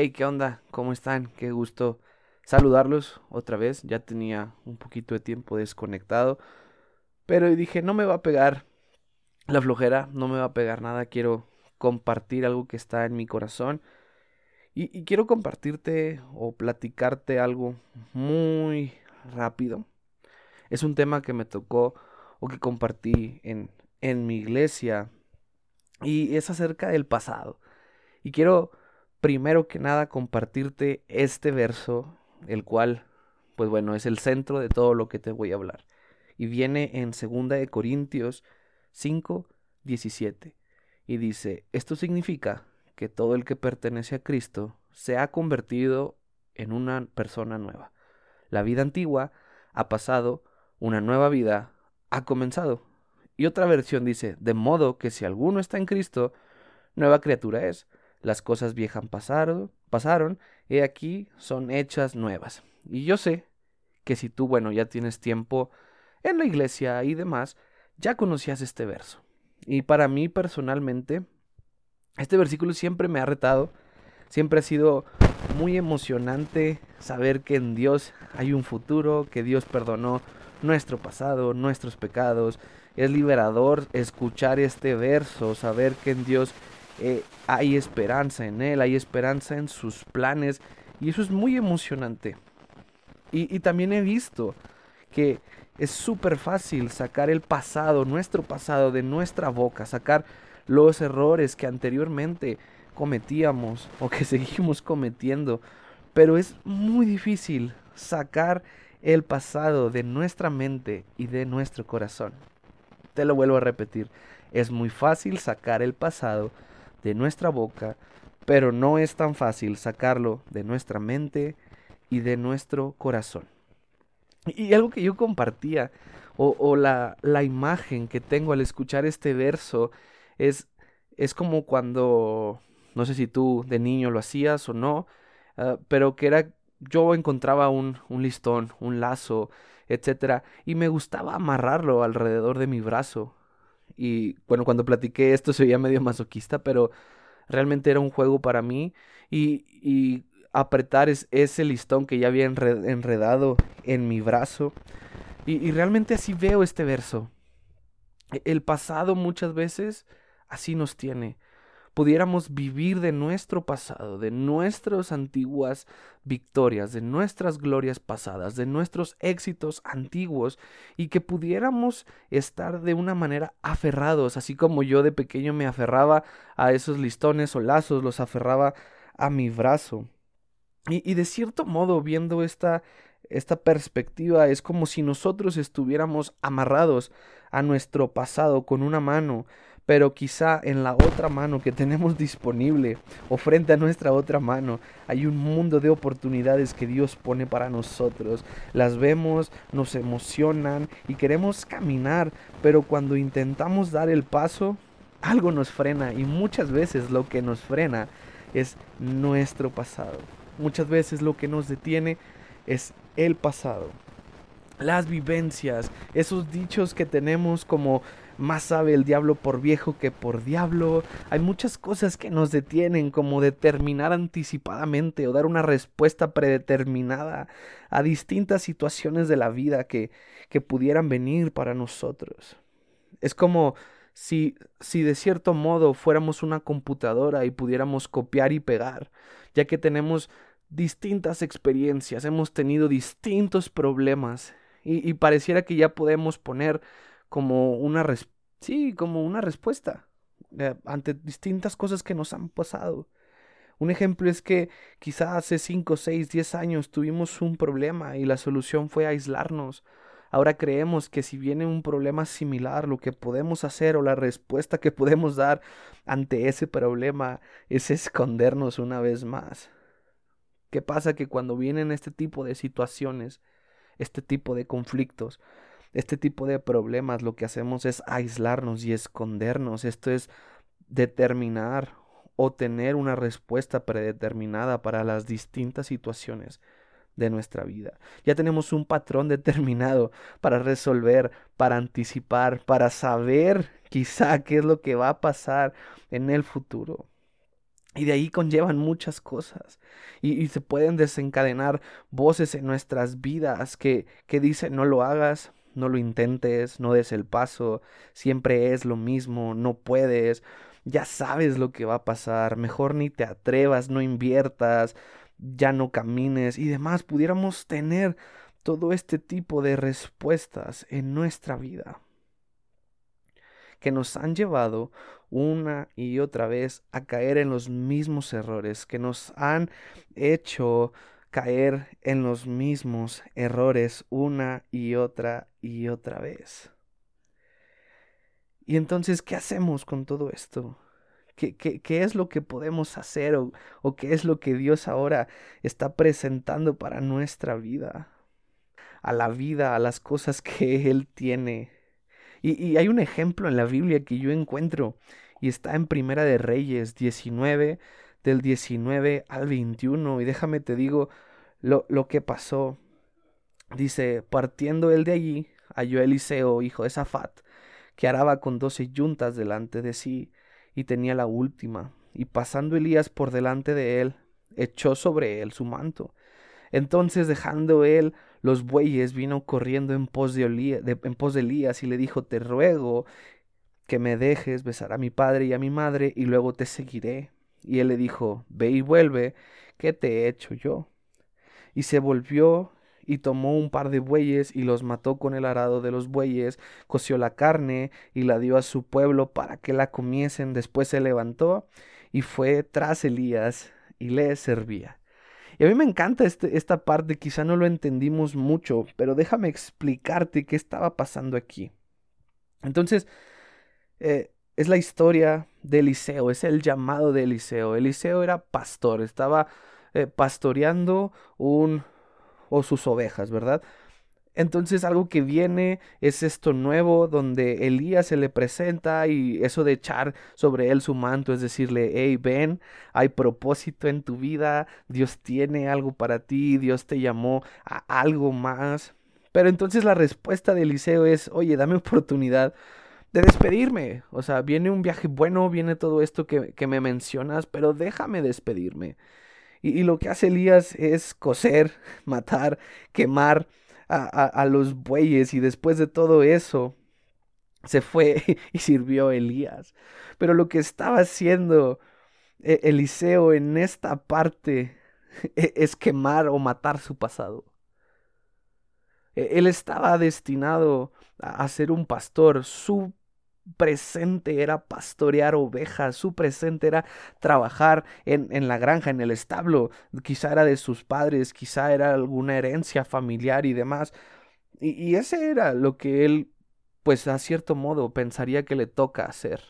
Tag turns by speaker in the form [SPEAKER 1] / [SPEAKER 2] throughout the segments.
[SPEAKER 1] Hey, ¿qué onda? ¿Cómo están? Qué gusto saludarlos otra vez. Ya tenía un poquito de tiempo desconectado. Pero dije, no me va a pegar la flojera, no me va a pegar nada. Quiero compartir algo que está en mi corazón. Y, quiero compartirte o platicarte algo muy rápido. Es un tema que me tocó o que compartí en, en mi iglesia. Y es acerca del pasado. Y quiero primero que nada compartirte este verso, el cual, pues bueno, es el centro de todo lo que te voy a hablar. Y viene en 2 de Corintios 5, 17. Y dice, esto significa que todo el que pertenece a Cristo se ha convertido en una persona nueva. La vida antigua ha pasado, una nueva vida ha comenzado. Y otra versión dice, de modo que si alguno está en Cristo, nueva criatura es las cosas viejas pasaron, pasaron, y aquí son hechas nuevas. Y yo sé que si tú, bueno, ya tienes tiempo en la iglesia y demás, ya conocías este verso. Y para mí personalmente, este versículo siempre me ha retado, siempre ha sido muy emocionante saber que en Dios hay un futuro, que Dios perdonó nuestro pasado, nuestros pecados. Es liberador escuchar este verso, saber que en Dios eh, hay esperanza en Él, hay esperanza en sus planes y eso es muy emocionante. Y, también he visto que es súper fácil sacar el pasado, nuestro pasado de nuestra boca, sacar los errores que anteriormente cometíamos o que seguimos cometiendo. Pero es muy difícil sacar el pasado de nuestra mente y de nuestro corazón. Te lo vuelvo a repetir, es muy fácil sacar el pasado de nuestra boca, pero no es tan fácil sacarlo de nuestra mente y de nuestro corazón. Y algo que yo compartía, o, la, la, imagen que tengo al escuchar este verso, es, es como cuando, no sé si tú de niño lo hacías o no, ah, pero que era, yo encontraba un, un listón, un lazo, etcétera, y me gustaba amarrarlo alrededor de mi brazo y bueno, cuando platiqué esto se veía medio masoquista, pero realmente era un juego para mí. Y, apretar es, ese listón que ya había enredado en mi brazo. Y, y realmente así veo este verso. E, el pasado muchas veces así nos tiene pudiéramos vivir de nuestro pasado, de nuestras antiguas victorias, de nuestras glorias pasadas, de nuestros éxitos antiguos y que pudiéramos estar de una manera aferrados, así como yo de pequeño me aferraba a esos listones o lazos, los aferraba a mi brazo. Y, de cierto modo, viendo esta, esta perspectiva, es como si nosotros estuviéramos amarrados a nuestro pasado con una mano, pero quizá en la otra mano que tenemos disponible o frente a nuestra otra mano hay un mundo de oportunidades que Dios pone para nosotros. Las vemos, nos emocionan y queremos caminar, pero cuando intentamos dar el paso, algo nos frena y muchas veces lo que nos frena es nuestro pasado. Muchas veces lo que nos detiene es el pasado. Las vivencias, esos dichos que tenemos como más sabe el diablo por viejo que por diablo. Hay muchas cosas que nos detienen, como determinar anticipadamente o dar una respuesta predeterminada a distintas situaciones de la vida que, que pudieran venir para nosotros. Es como si, si de cierto modo fuéramos una computadora y pudiéramos copiar y pegar, ya que tenemos distintas experiencias, hemos tenido distintos problemas y, y pareciera que ya podemos poner como una, sí, como una respuesta eh, ante distintas cosas que nos han pasado. Un ejemplo es que quizá hace 5, 6, 10 años tuvimos un problema y la solución fue aislarnos. Ahora creemos que si viene un problema similar, lo que podemos hacer o la respuesta que podemos dar ante ese problema es escondernos una vez más. ¿Qué pasa? Que cuando vienen este tipo de situaciones, este tipo de conflictos, este tipo de problemas lo que hacemos es aislarnos y escondernos. Esto es determinar o tener una respuesta predeterminada para las distintas situaciones de nuestra vida. Ya tenemos un patrón determinado para resolver, para anticipar, para saber quizá qué es lo que va a pasar en el futuro. Y de ahí conllevan muchas cosas. Y, se pueden desencadenar voces en nuestras vidas que, que dicen no lo hagas, no lo intentes, no des el paso, siempre es lo mismo, no puedes, ya sabes lo que va a pasar, mejor ni te atrevas, no inviertas, ya no camines y demás. Pudiéramos tener todo este tipo de respuestas en nuestra vida que nos han llevado una y otra vez a caer en los mismos errores, que nos han hecho caer en los mismos errores una y otra y otra vez. Y entonces, ¿qué hacemos con todo esto? ¿Qué, qué, es lo que podemos hacer o, o qué es lo que Dios ahora está presentando para nuestra vida? A la vida, a las cosas que Él tiene y, hay un ejemplo en la Biblia que yo encuentro y está en Primera de Reyes 19, del 19 al 21. Y déjame te digo lo, lo que pasó. Dice, partiendo él de allí, halló Eliseo, hijo de Safat, que araba con doce yuntas delante de sí, y tenía la última. Y pasando Elías por delante de él, echó sobre él su manto. Entonces dejando él los bueyes, vino corriendo en pos de, en pos de Elías y le dijo, te ruego que me dejes besar a mi padre y a mi madre y luego te seguiré. Y él le dijo, ve y vuelve, ¿qué te he hecho yo? Y se volvió y tomó un par de bueyes y los mató con el arado de los bueyes, coció la carne y la dio a su pueblo para que la comiesen. Después se levantó y fue tras Elías y le servía. Y a mí me encanta este, esta parte, quizá no lo entendimos mucho, pero déjame explicarte qué estaba pasando aquí. Entonces, eh, es la historia de Eliseo, es el llamado de Eliseo. Eliseo era pastor, estaba eh, pastoreando un o sus ovejas, ¿verdad? Entonces algo que viene es esto nuevo donde Elías se le presenta y eso de echar sobre él su manto es decirle, hey, ven, hay propósito en tu vida, Dios tiene algo para ti, Dios te llamó a algo más. Pero entonces la respuesta de Eliseo es, oye, dame oportunidad de despedirme. O sea, viene un viaje bueno, viene todo esto que, que me mencionas, pero déjame despedirme. Y, lo que hace Elías es coser, matar, quemar a, los bueyes y después de todo eso se fue y sirvió a Elías. Pero lo que estaba haciendo eh, Eliseo en esta parte e, es quemar o matar su pasado. E, él estaba destinado a ser un pastor. Su presente era pastorear ovejas, su presente era trabajar en, en, la granja, en el establo, quizá era de sus padres, quizá era alguna herencia familiar y demás. Y, y ese era lo que él, pues a cierto modo, pensaría que le toca hacer.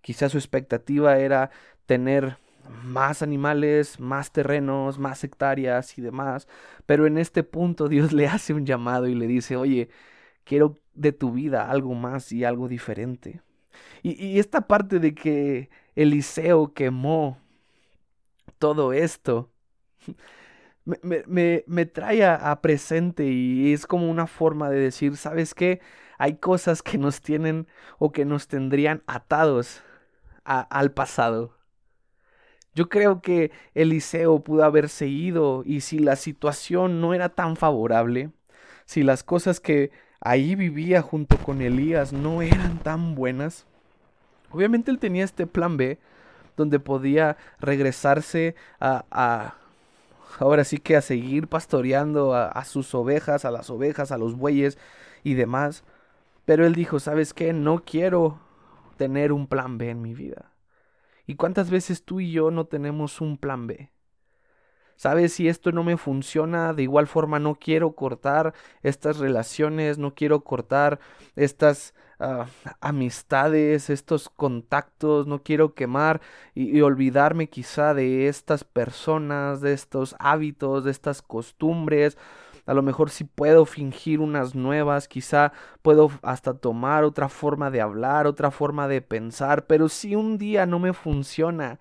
[SPEAKER 1] Quizá su expectativa era tener más animales, más terrenos, más hectáreas y demás, pero en este punto Dios le hace un llamado y le dice, oye, quiero de tu vida algo más y algo diferente. Y, esta parte de que Eliseo quemó todo esto, me, me, trae a, presente y es como una forma de decir, ¿sabes qué? Hay cosas que nos tienen o que nos tendrían atados al pasado. Yo creo que Eliseo pudo haber seguido y si la situación no era tan favorable, si las cosas que ahí vivía junto con Elías no eran tan buenas. Obviamente él tenía este plan B donde podía regresarse a, a ahora sí que a seguir pastoreando a, a, sus ovejas, a las ovejas, a los bueyes y demás. Pero él dijo, ¿sabes qué? No quiero tener un plan B en mi vida. ¿Y cuántas veces tú y yo no tenemos un plan B? ¿Sabes? Si esto no me funciona, de igual forma no quiero cortar estas relaciones, no quiero cortar estas ah, amistades, estos contactos, no quiero quemar y, y, olvidarme quizá de estas personas, de estos hábitos, de estas costumbres. A lo mejor si puedo fingir unas nuevas, quizá puedo hasta tomar otra forma de hablar, otra forma de pensar, pero si un día no me funciona,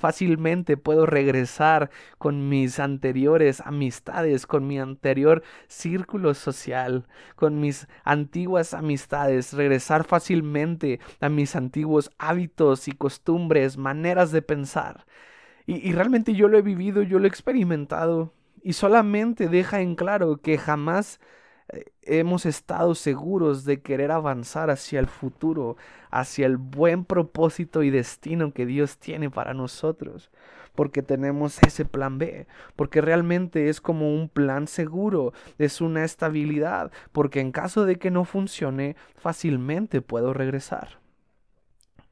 [SPEAKER 1] fácilmente puedo regresar con mis anteriores amistades, con mi anterior círculo social, con mis antiguas amistades, regresar fácilmente a mis antiguos hábitos y costumbres, maneras de pensar. Y, realmente yo lo he vivido, yo lo he experimentado, y solamente deja en claro que jamás hemos estado seguros de querer avanzar hacia el futuro, hacia el buen propósito y destino que Dios tiene para nosotros, porque tenemos ese plan B, porque realmente es como un plan seguro, es una estabilidad, porque en caso de que no funcione, fácilmente puedo regresar.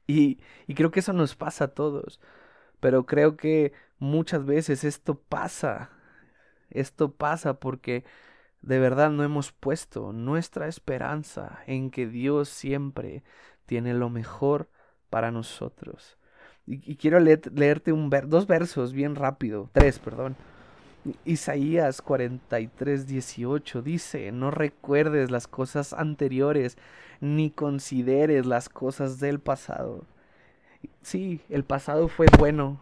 [SPEAKER 1] Y, creo que eso nos pasa a todos, pero creo que muchas veces esto pasa, esto pasa porque de verdad no hemos puesto nuestra esperanza en que Dios siempre tiene lo mejor para nosotros. Y, quiero leerte un dos versos bien rápido, tres, perdón. Isaías 43, 18 dice, no recuerdes las cosas anteriores, ni consideres las cosas del pasado. Sí, el pasado fue bueno.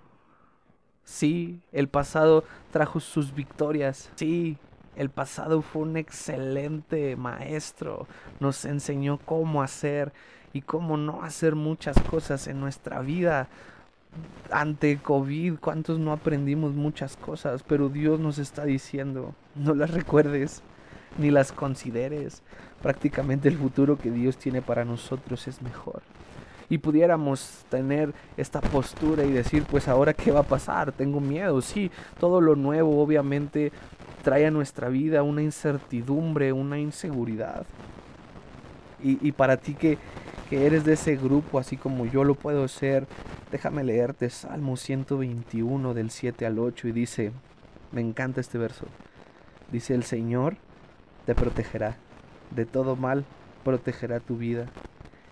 [SPEAKER 1] Sí, el pasado trajo sus victorias. Sí, el pasado fue un excelente maestro, nos enseñó cómo hacer y cómo no hacer muchas cosas en nuestra vida. Ante COVID, ¿cuántos no aprendimos muchas cosas? Pero Dios nos está diciendo, no las recuerdes ni las consideres. Prácticamente el futuro que Dios tiene para nosotros es mejor. Y pudiéramos tener esta postura y decir, pues ahora qué va a pasar, tengo miedo. Sí, todo lo nuevo obviamente trae a nuestra vida una incertidumbre, una inseguridad. Y, para ti que, que eres de ese grupo, así como yo lo puedo ser, déjame leerte Salmo 121 del 7 al 8 y dice, me encanta este verso, dice el Señor te protegerá, de todo mal protegerá tu vida.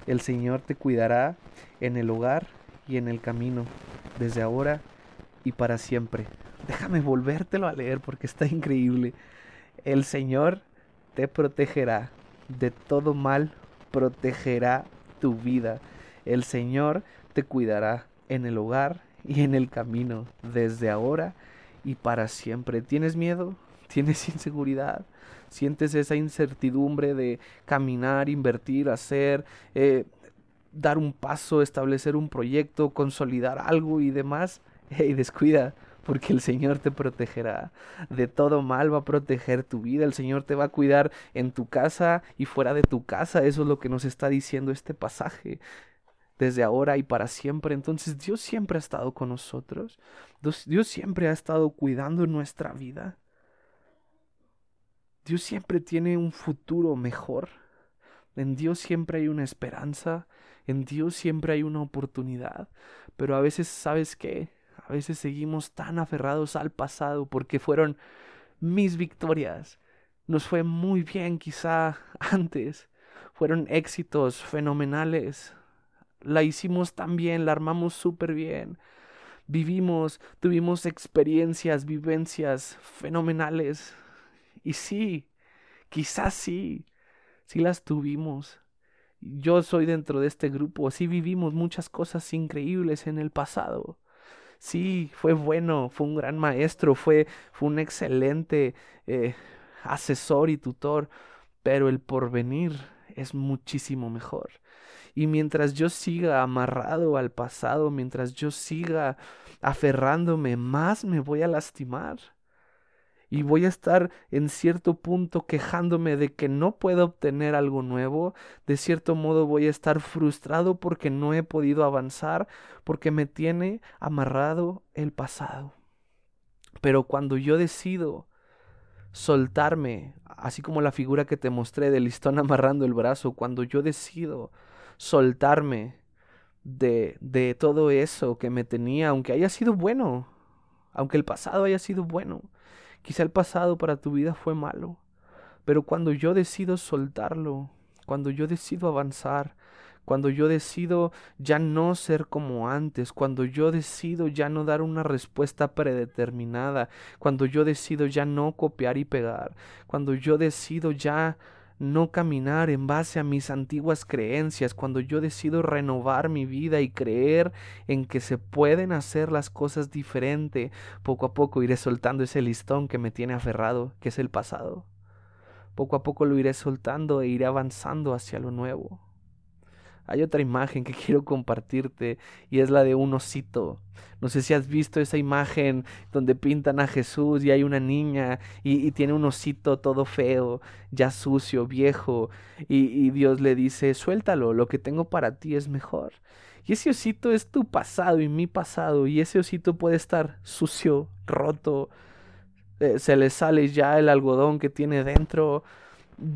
[SPEAKER 1] El Señor te cuidará en el hogar y en el camino, desde ahora y para siempre. Déjame volvértelo a leer porque está increíble. El Señor te protegerá de todo mal, protegerá tu vida. El Señor te cuidará en el hogar y en el camino, desde ahora y para siempre. ¿Tienes miedo? ¿Tienes inseguridad? ¿Sientes esa incertidumbre de caminar, invertir, hacer, eh, dar un paso, establecer un proyecto, consolidar algo y demás? Hey, descuida, porque el Señor te protegerá. De todo mal va a proteger tu vida. El Señor te va a cuidar en tu casa y fuera de tu casa. Eso es lo que nos está diciendo este pasaje. Desde ahora y para siempre. Entonces Dios siempre ha estado con nosotros. Dios, siempre ha estado cuidando nuestra vida. Dios siempre tiene un futuro mejor. En Dios siempre hay una esperanza. En Dios siempre hay una oportunidad. Pero a veces, ¿sabes qué? A veces seguimos tan aferrados al pasado porque fueron mis victorias. Nos fue muy bien quizá antes. Fueron éxitos fenomenales. La hicimos tan bien, la armamos súper bien. Vivimos, tuvimos experiencias, vivencias fenomenales. Y sí, quizás sí, sí las tuvimos. Yo soy dentro de este grupo, sí vivimos muchas cosas increíbles en el pasado. Sí, fue bueno, fue un gran maestro, fue, fue un excelente eh, asesor y tutor, pero el porvenir es muchísimo mejor. Y mientras yo siga amarrado al pasado, mientras yo siga aferrándome, más me voy a lastimar y voy a estar en cierto punto quejándome de que no puedo obtener algo nuevo, de cierto modo voy a estar frustrado porque no he podido avanzar, porque me tiene amarrado el pasado. Pero cuando yo decido soltarme, así como la figura que te mostré del listón amarrando el brazo, cuando yo decido soltarme de, de todo eso que me tenía, aunque haya sido bueno, aunque el pasado haya sido bueno, Quizá el pasado para tu vida fue malo, pero cuando yo decido soltarlo, cuando yo decido avanzar, cuando yo decido ya no ser como antes, cuando yo decido ya no dar una respuesta predeterminada, cuando yo decido ya no copiar y pegar, cuando yo decido ya no caminar en base a mis antiguas creencias, cuando yo decido renovar mi vida y creer en que se pueden hacer las cosas diferente, poco a poco iré soltando ese listón que me tiene aferrado, que es el pasado. Poco a poco lo iré soltando e iré avanzando hacia lo nuevo. Hay otra imagen que quiero compartirte y es la de un osito. No sé si has visto esa imagen donde pintan a Jesús y hay una niña y, tiene un osito todo feo, ya sucio, viejo, y, Dios le dice, suéltalo, lo que tengo para ti es mejor. Y ese osito es tu pasado y mi pasado, y ese osito puede estar sucio, roto, eh, se le sale ya el algodón que tiene dentro,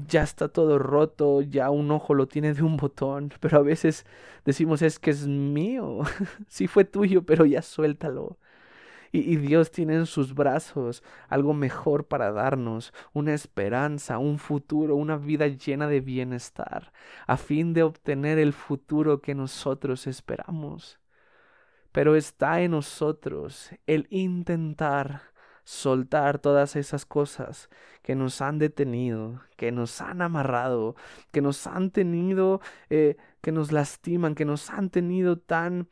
[SPEAKER 1] ya está todo roto, ya un ojo lo tiene de un botón, pero a veces decimos es que es mío, sí fue tuyo, pero ya suéltalo. Y, y, Dios tiene en sus brazos algo mejor para darnos, una esperanza, un futuro, una vida llena de bienestar, a fin de obtener el futuro que nosotros esperamos. Pero está en nosotros el intentar soltar todas esas cosas que nos han detenido, que nos han amarrado, que nos han tenido, eh, que nos lastiman, que nos han tenido tan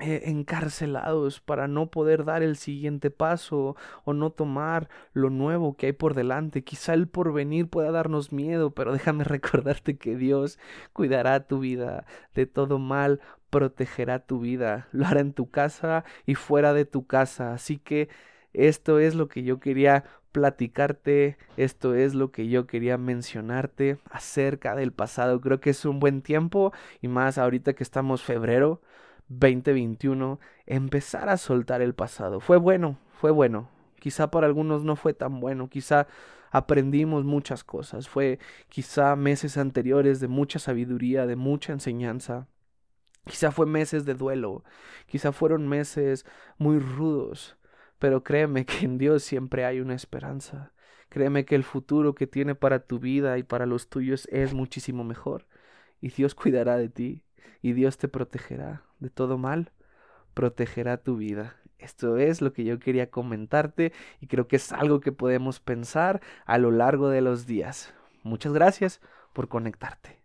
[SPEAKER 1] eh, encarcelados para no poder dar el siguiente paso o no tomar lo nuevo que hay por delante. Quizá el porvenir pueda darnos miedo, pero déjame recordarte que Dios cuidará tu vida de todo mal, protegerá tu vida, lo hará en tu casa y fuera de tu casa. Así que esto es lo que yo quería platicarte, esto es lo que yo quería mencionarte acerca del pasado. Creo que es un buen tiempo y más ahorita que estamos febrero 2021, empezar a soltar el pasado. Fue bueno, fue bueno. Quizá para algunos no fue tan bueno, quizá aprendimos muchas cosas, fue quizá meses anteriores de mucha sabiduría, de mucha enseñanza. Quizá fue meses de duelo, quizá fueron meses muy rudos, pero créeme que en Dios siempre hay una esperanza. Créeme que el futuro que tiene para tu vida y para los tuyos es muchísimo mejor. Y Dios cuidará de ti. Y Dios te protegerá de todo mal. Protegerá tu vida. Esto es lo que yo quería comentarte y creo que es algo que podemos pensar a lo largo de los días. Muchas gracias por conectarte.